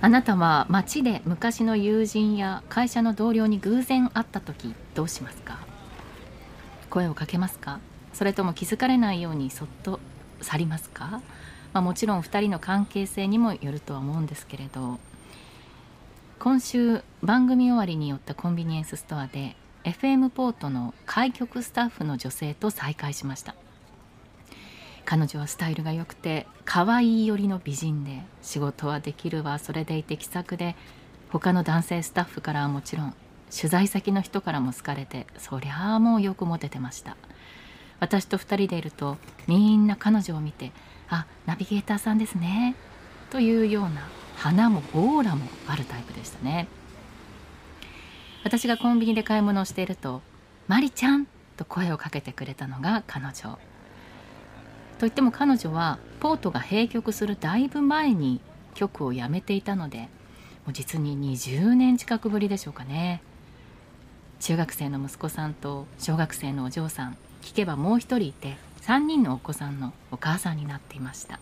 あなたは街で昔の友人や会社の同僚に偶然会った時どうしますか？声をかけますか？それとも気づかれないようにそっと去りますか、まあ、もちろん2人の関係性にもよるとは思うんですけれど。今週番組終わりに寄ったコンビニエンスストアで FM ポートの開局スタッフの女性と再会しました。彼女はスタイルが良くて可愛い寄りの美人で仕事はできるわ。それでいて気さくで他の男性スタッフからはもちろん取材先の人からも好かれてそりゃあもうよくモテてました。私と2人でいるとみんな彼女を見て「あナビゲーターさんですね」というような花もオーラもあるタイプでしたね。私がコンビニで買い物をしていると「マリちゃん」と声をかけてくれたのが彼女。といっても彼女はポートが閉局するだいぶ前に局を辞めていたのでもう実に20年近くぶりでしょうかね。中学生の息子さんと小学生のお嬢さん聞けばもう一人いて3人のお子さんのお母さんになっていました。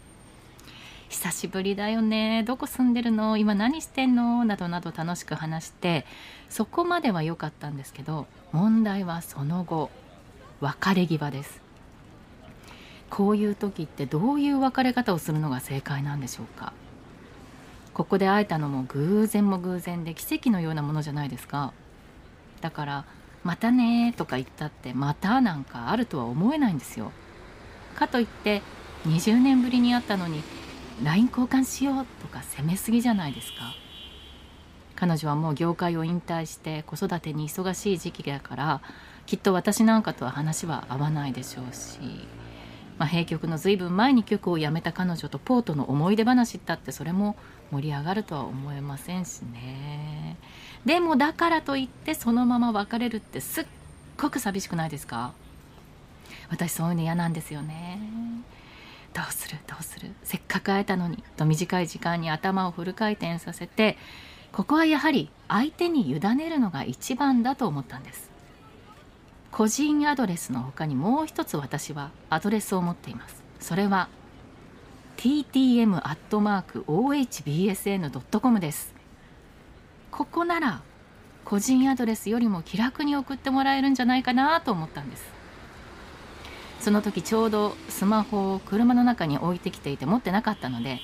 久しぶりだよね。どこ住んでるの？今何してんの？などなど楽しく話してそこまでは良かったんですけど問題はその後別れ際です。こういう時ってどういう別れ方をするのが正解なんでしょうか？ここで会えたのも偶然も偶然で奇跡のようなものじゃないですか？だから「またね」とか言ったって「また」なんかあるとは思えないんですよ。かといって20年ぶりに会ったのに LINE 交換しようとか責めすぎじゃないですか？彼女はもう業界を引退して子育てに忙しい時期だからきっと私なんかとは話は合わないでしょうし。まあ、閉局の随分前に局を辞めた彼女とポートの思い出話ったってそれも盛り上がるとは思えませんしね。でもだからといってそのまま別れるってすっごく寂しくないですか？私そういうの嫌なんですよね。どうする？どうする？せっかく会えたのにと短い時間に頭をフル回転させてここはやはり相手に委ねるのが一番だと思ったんです。個人アドレスの他にもう一つ私はアドレスを持っています。それは ttm.ohbsn.com です。ここなら個人アドレスよりも気楽に送ってもらえるんじゃないかなと思ったんです。その時ちょうどスマホを車の中に置いてきていて持ってなかったので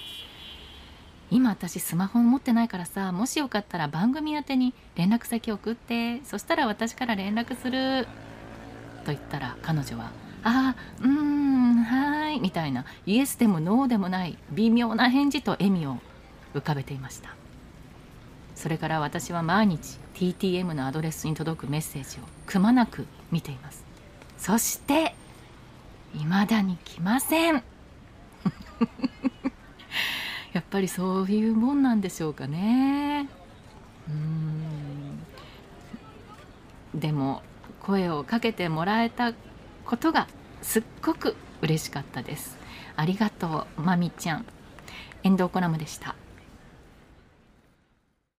今私スマホ持ってないからさもしよかったら番組宛てに連絡先送ってそしたら私から連絡する。と言ったら彼女は「ああうーんはい」みたいなイエスでもノーでもない微妙な返事と笑みを浮かべていました。それから私は毎日 TTM のアドレスに届くメッセージをくまなく見ています。そして未だに来ません。やっぱりそういうもんなんでしょうかね。うん。でも声をかけてもらえたことがすっごく嬉しかったです。ありがとうまみちゃん。遠藤コラムでした。